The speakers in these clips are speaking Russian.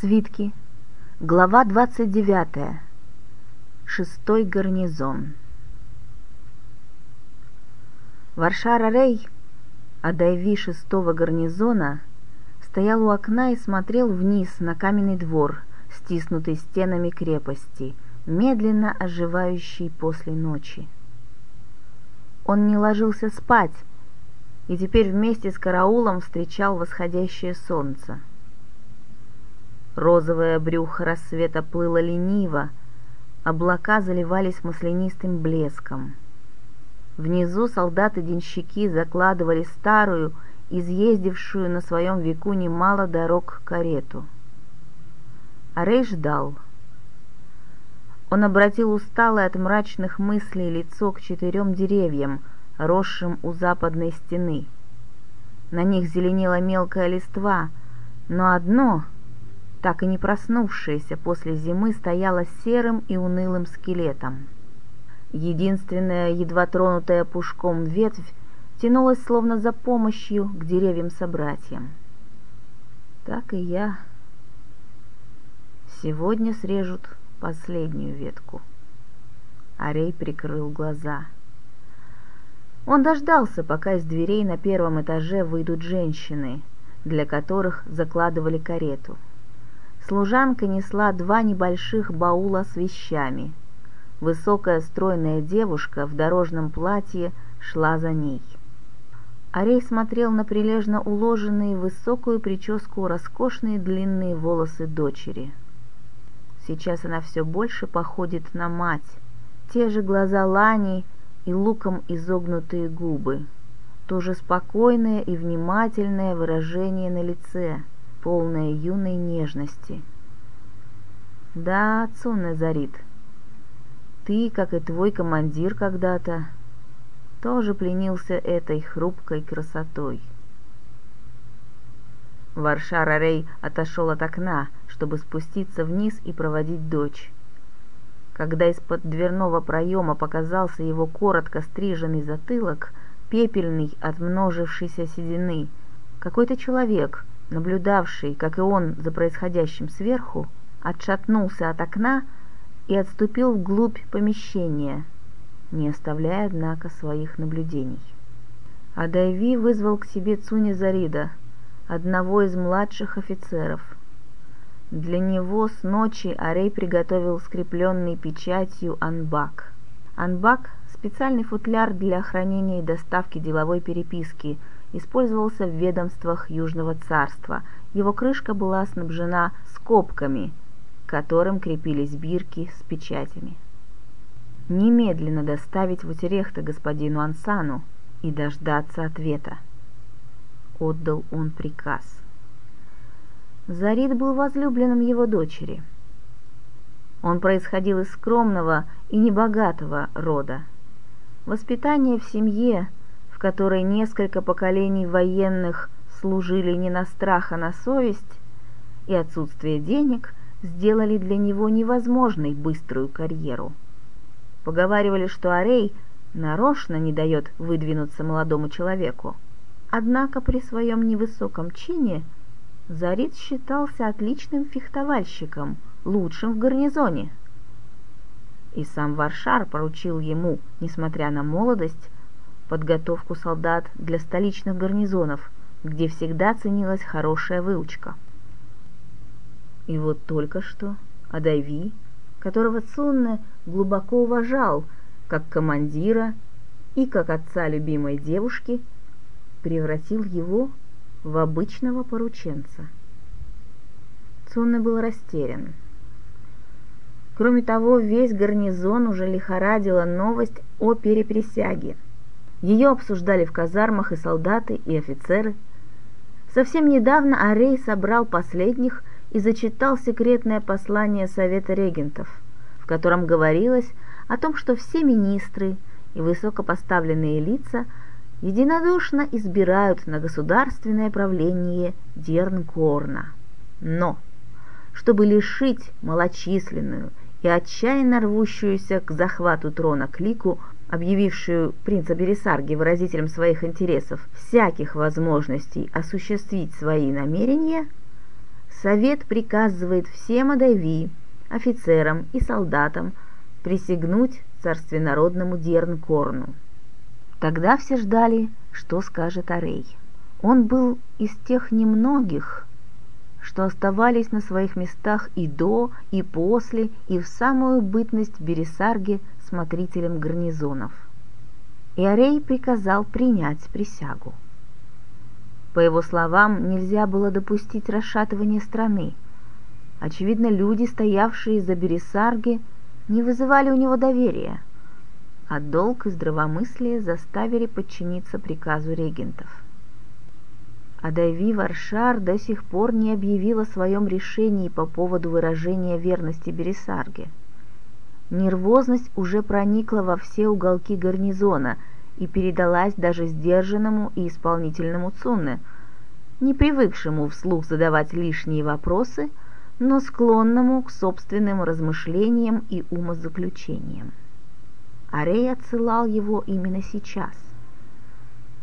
Свитки. Глава 29. Шестой гарнизон. Варшара Рей, Адайви шестого гарнизона, стоял у окна и смотрел вниз на каменный двор, стиснутый стенами крепости, медленно оживающий после ночи. Он не ложился спать, и теперь вместе с караулом встречал восходящее солнце — Розовое брюхо рассвета плыло лениво, облака заливались маслянистым блеском. Внизу солдаты-денщики закладывали старую, изъездившую на своем веку немало дорог карету. Арей ждал. Он обратил усталое от мрачных мыслей лицо к четырем деревьям, росшим у западной стены. На них зеленела мелкая листва, но одно — так и не проснувшаяся после зимы, стояла серым и унылым скелетом. Единственная, едва тронутая пушком ветвь, тянулась словно за помощью к деревьям-собратьям. Так и я. Сегодня срежут последнюю ветку. Арей прикрыл глаза. Он дождался, пока из дверей на первом этаже выйдут женщины, для которых закладывали карету — Служанка несла два небольших баула с вещами. Высокая стройная девушка в дорожном платье шла за ней. Арей смотрел на прилежно уложенные в высокую прическу роскошные длинные волосы дочери. Сейчас она все больше походит на мать. Те же глаза Лани и луком изогнутые губы. То же спокойное и внимательное выражение на лице — полная юной нежности. Да, Цунне Зарит, ты, как и твой командир когда-то, тоже пленился этой хрупкой красотой. Варшар Арей отошел от окна, чтобы спуститься вниз и проводить дочь. Когда из-под дверного проема показался его коротко стриженный затылок, пепельный от множившейся седины, какой-то человек, наблюдавший, как и он, за происходящим сверху, отшатнулся от окна и отступил вглубь помещения, не оставляя, однако, своих наблюдений. Адайви вызвал к себе Цуни Зарида, одного из младших офицеров. Для него с ночи Арей приготовил скрепленный печатью анбак. Анбак – специальный футляр для хранения и доставки деловой переписки – использовался в ведомствах Южного царства. Его крышка была снабжена скобками, к которым крепились бирки с печатями. Немедленно доставить в Утерехта господину Ансану и дождаться ответа. Отдал он приказ. Зарид был возлюбленным его дочери. Он происходил из скромного и небогатого рода. Воспитание в семье – которой несколько поколений военных служили не на страх, а на совесть, и отсутствие денег сделали для него невозможной быструю карьеру. Поговаривали, что Арей нарочно не дает выдвинуться молодому человеку. Однако при своем невысоком чине Зарит считался отличным фехтовальщиком, лучшим в гарнизоне. И сам Варшар поручил ему, несмотря на молодость, подготовку солдат для столичных гарнизонов, где всегда ценилась хорошая выучка. И вот только что Адайви, которого Цунне глубоко уважал как командира и как отца любимой девушки, превратил его в обычного порученца. Цунне был растерян. Кроме того, весь гарнизон уже лихорадила новость о переприсяге – ее обсуждали в казармах и солдаты, и офицеры. Совсем недавно Арей собрал последних и зачитал секретное послание Совета регентов, в котором говорилось о том, что все министры и высокопоставленные лица единодушно избирают на государственное правление Дернкорна. Но, чтобы лишить малочисленную и отчаянно рвущуюся к захвату трона клику объявившую принца Бересарги выразителем своих интересов всяких возможностей осуществить свои намерения, Совет приказывает всем Адави, офицерам и солдатам присягнуть царственнородному Дернкорну. Тогда все ждали, что скажет Арей. Он был из тех немногих, что оставались на своих местах и до, и после, и в самую бытность Бересарге смотрителем гарнизонов. И Арей приказал принять присягу. По его словам, нельзя было допустить расшатывания страны. Очевидно, люди, стоявшие за Бересарги, не вызывали у него доверия, а долг и здравомыслие заставили подчиниться приказу регентов. Адайви Варшар до сих пор не объявил о своем решении по поводу выражения верности Бересарге. Нервозность уже проникла во все уголки гарнизона и передалась даже сдержанному и исполнительному Цунне, не привыкшему вслух задавать лишние вопросы, но склонному к собственным размышлениям и умозаключениям. Арей отсылал его именно сейчас,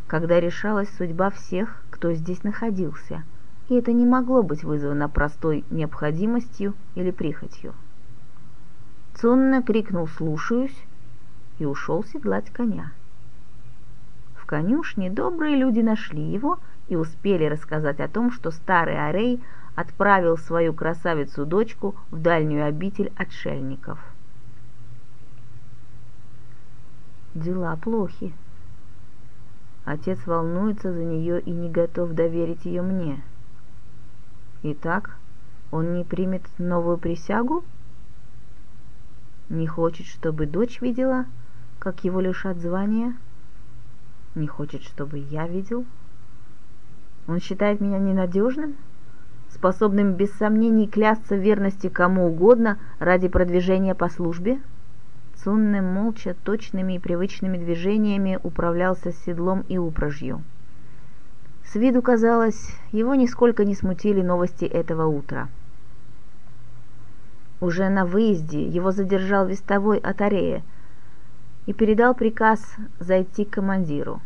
когда решалась судьба всех, кто здесь находился, и это не могло быть вызвано простой необходимостью или прихотью. Цунна крикнул «слушаюсь» и ушел седлать коня. В конюшне добрые люди нашли его и успели рассказать о том, что старый Арей отправил свою красавицу-дочку в дальнюю обитель отшельников. Дела плохи, Отец волнуется за нее и не готов доверить ее мне. Итак, он не примет новую присягу? Не хочет, чтобы дочь видела, как его лишат звания? Не хочет, чтобы я видел? Он считает меня ненадежным, способным без сомнений клясться в верности кому угодно ради продвижения по службе? — Цунне молча, точными и привычными движениями управлялся седлом и упряжью. С виду казалось, его нисколько не смутили новости этого утра. Уже на выезде его задержал вестовой от Арея и передал приказ зайти к командиру.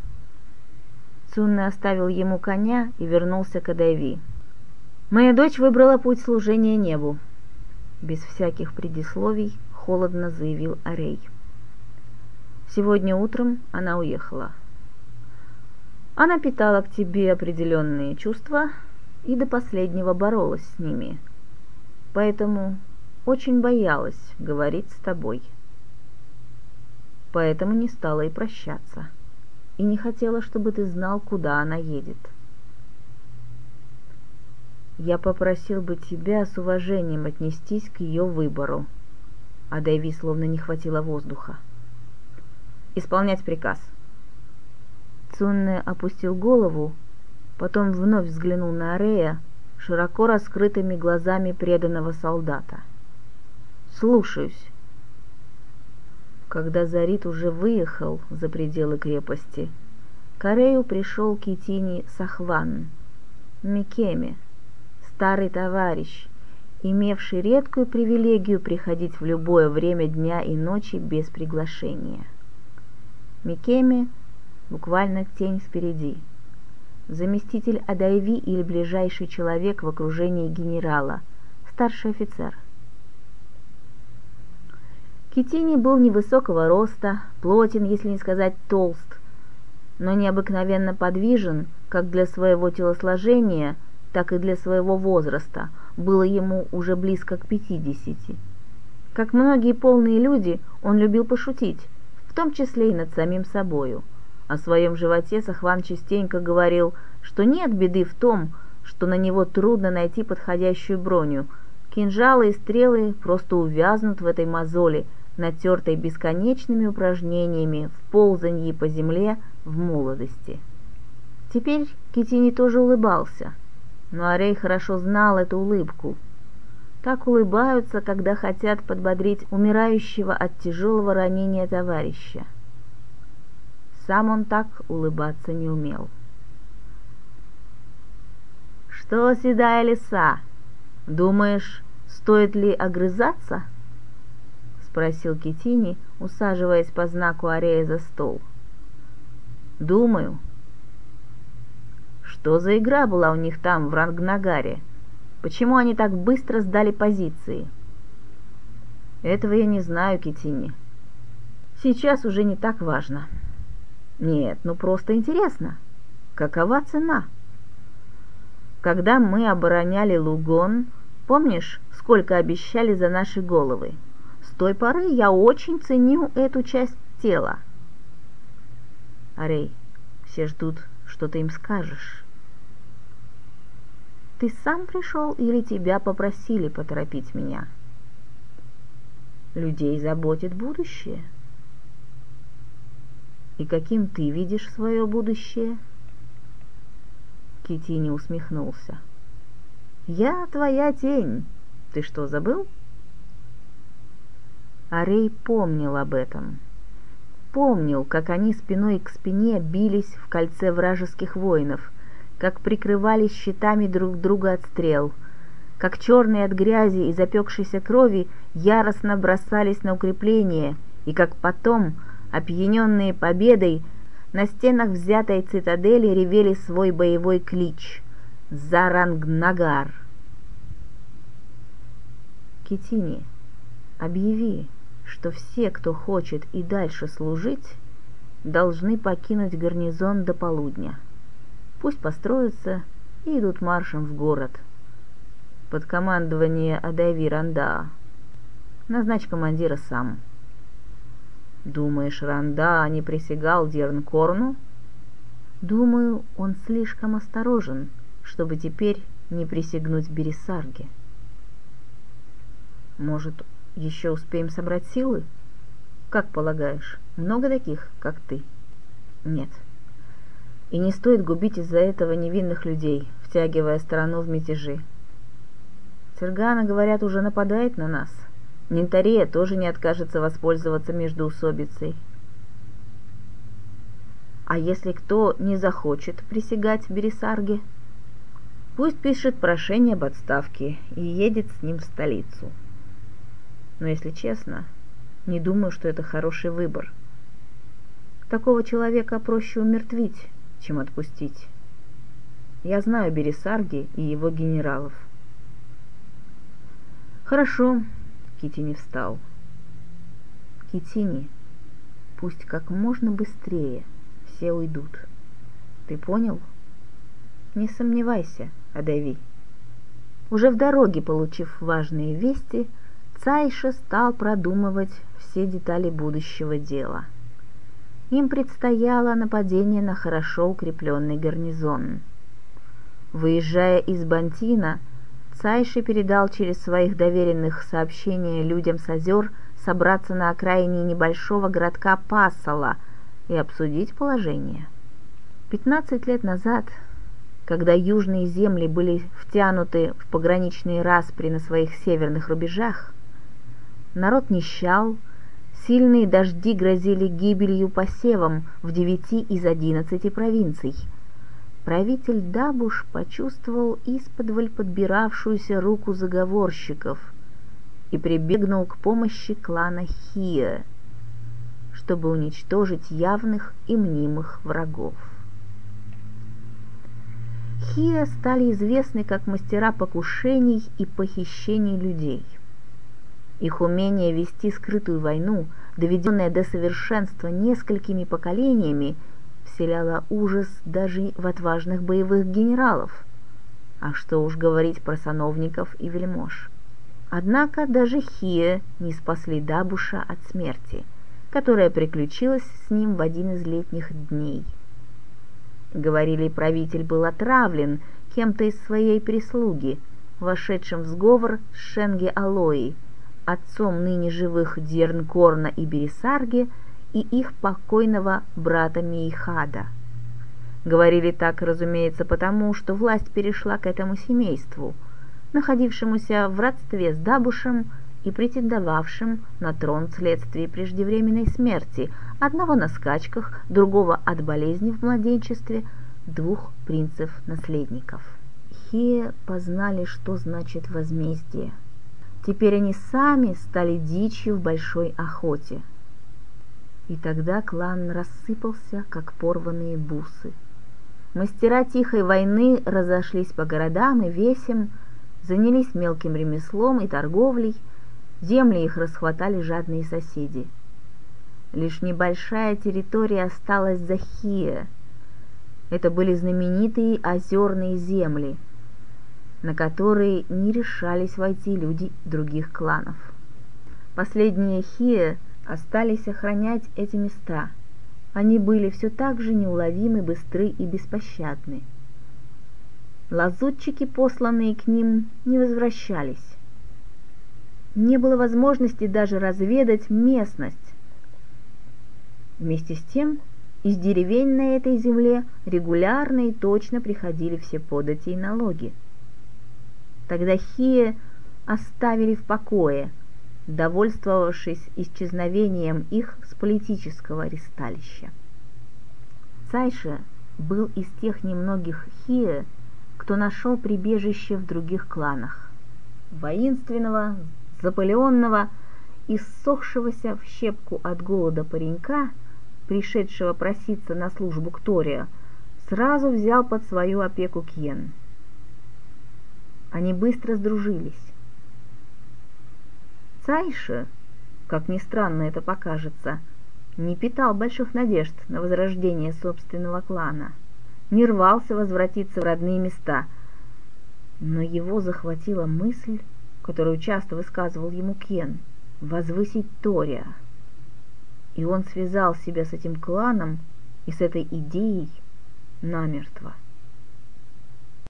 Цунне оставил ему коня и вернулся к Адайви. «Моя дочь выбрала путь служения небу», без всяких предисловий холодно заявил Арей. Сегодня утром она уехала. Она питала к тебе определенные чувства и до последнего боролась с ними. Поэтому очень боялась говорить с тобой. Поэтому не стала и прощаться. И не хотела, чтобы ты знал, куда она едет. Я попросил бы тебя с уважением отнестись к ее выбору, а Дэви словно не хватило воздуха. «Исполнять приказ». Цунне опустил голову, потом вновь взглянул на Арея широко раскрытыми глазами преданного солдата. «Слушаюсь». Когда Зарит уже выехал за пределы крепости, к Арею пришел Китини Сахван, Микеме, старый товарищ, имевший редкую привилегию приходить в любое время дня и ночи без приглашения. Микеми буквально тень впереди. Заместитель Адайви или ближайший человек в окружении генерала, старший офицер. Китини был невысокого роста, плотен, если не сказать толст, но необыкновенно подвижен как для своего телосложения, так и для своего возраста – было ему уже близко к пятидесяти. Как многие полные люди, он любил пошутить, в том числе и над самим собою. О своем животе Сахван частенько говорил, что нет беды в том, что на него трудно найти подходящую броню. Кинжалы и стрелы просто увязнут в этой мозоли, натертой бесконечными упражнениями в ползанье по земле в молодости. Теперь Китини тоже улыбался – но Арей хорошо знал эту улыбку. Так улыбаются, когда хотят подбодрить умирающего от тяжелого ранения товарища. Сам он так улыбаться не умел. «Что, седая лиса, думаешь, стоит ли огрызаться?» — спросил Китини, усаживаясь по знаку Арея за стол. «Думаю», что за игра была у них там, в Рангнагаре? Почему они так быстро сдали позиции? Этого я не знаю, Китини. Сейчас уже не так важно. Нет, ну просто интересно. Какова цена? Когда мы обороняли Лугон, помнишь, сколько обещали за наши головы? С той поры я очень ценю эту часть тела. Арей, все ждут, что ты им скажешь. Ты сам пришел или тебя попросили поторопить меня? Людей заботит будущее. И каким ты видишь свое будущее? Китини усмехнулся. Я твоя тень. Ты что, забыл? Арей помнил об этом. Помнил, как они спиной к спине бились в кольце вражеских воинов, как прикрывались щитами друг друга от стрел, как черные от грязи и запекшейся крови яростно бросались на укрепление, и как потом, опьяненные победой, на стенах взятой цитадели ревели свой боевой клич «Зарангнагар». Китини, объяви, что все, кто хочет и дальше служить, должны покинуть гарнизон до полудня. Пусть построятся и идут маршем в город. Под командование Адайви Ранда. Назначь командира сам. Думаешь, Ранда не присягал Дернкорну? Думаю, он слишком осторожен, чтобы теперь не присягнуть Бересарге. Может, еще успеем собрать силы? Как полагаешь, много таких, как ты? Нет. И не стоит губить из-за этого невинных людей, втягивая страну в мятежи. Сергана, говорят, уже нападает на нас. Нинтария тоже не откажется воспользоваться междоусобицей. А если кто не захочет присягать Бересарге, пусть пишет прошение об отставке и едет с ним в столицу. Но если честно, не думаю, что это хороший выбор. Такого человека проще умертвить, чем отпустить. Я знаю Бересарги и его генералов. Хорошо, Китини встал. Китини, пусть как можно быстрее все уйдут. Ты понял? Не сомневайся, Адави. Уже в дороге, получив важные вести, Цайша стал продумывать все детали будущего дела – им предстояло нападение на хорошо укрепленный гарнизон. Выезжая из Бантина, Цайши передал через своих доверенных сообщения людям с озер собраться на окраине небольшого городка Пассала и обсудить положение. Пятнадцать лет назад, когда южные земли были втянуты в пограничные распри на своих северных рубежах, народ нищал, Сильные дожди грозили гибелью посевам в девяти из одиннадцати провинций. Правитель Дабуш почувствовал исподволь подбиравшуюся руку заговорщиков и прибегнул к помощи клана Хия, чтобы уничтожить явных и мнимых врагов. Хия стали известны как мастера покушений и похищений людей. Их умение вести скрытую войну, доведенное до совершенства несколькими поколениями, вселяло ужас даже в отважных боевых генералов. А что уж говорить про сановников и вельмож. Однако даже Хия не спасли Дабуша от смерти, которая приключилась с ним в один из летних дней. Говорили, правитель был отравлен кем-то из своей прислуги, вошедшим в сговор с Шенге Алои, отцом ныне живых Дернкорна и Бересарги и их покойного брата Мейхада. Говорили так, разумеется, потому, что власть перешла к этому семейству, находившемуся в родстве с Дабушем и претендовавшим на трон вследствие преждевременной смерти, одного на скачках, другого от болезни в младенчестве, двух принцев-наследников. Хе познали, что значит возмездие – Теперь они сами стали дичью в большой охоте. И тогда клан рассыпался, как порванные бусы. Мастера тихой войны разошлись по городам и весям, занялись мелким ремеслом и торговлей, земли их расхватали жадные соседи. Лишь небольшая территория осталась за Хия. Это были знаменитые озерные земли, на которые не решались войти люди других кланов. Последние Хия остались охранять эти места. Они были все так же неуловимы, быстры и беспощадны. Лазутчики, посланные к ним, не возвращались. Не было возможности даже разведать местность. Вместе с тем, из деревень на этой земле регулярно и точно приходили все подати и налоги. Тогда Хия оставили в покое, довольствовавшись исчезновением их с политического ристалища. Цайша был из тех немногих Хия, кто нашел прибежище в других кланах. Воинственного, запыленного и ссохшегося в щепку от голода паренька, пришедшего проситься на службу к Тория, сразу взял под свою опеку Кьен. Они быстро сдружились. Цайша, как ни странно это покажется, не питал больших надежд на возрождение собственного клана – не рвался возвратиться в родные места. Но его захватила мысль, которую часто высказывал ему Кен, возвысить Тория. И он связал себя с этим кланом и с этой идеей намертво.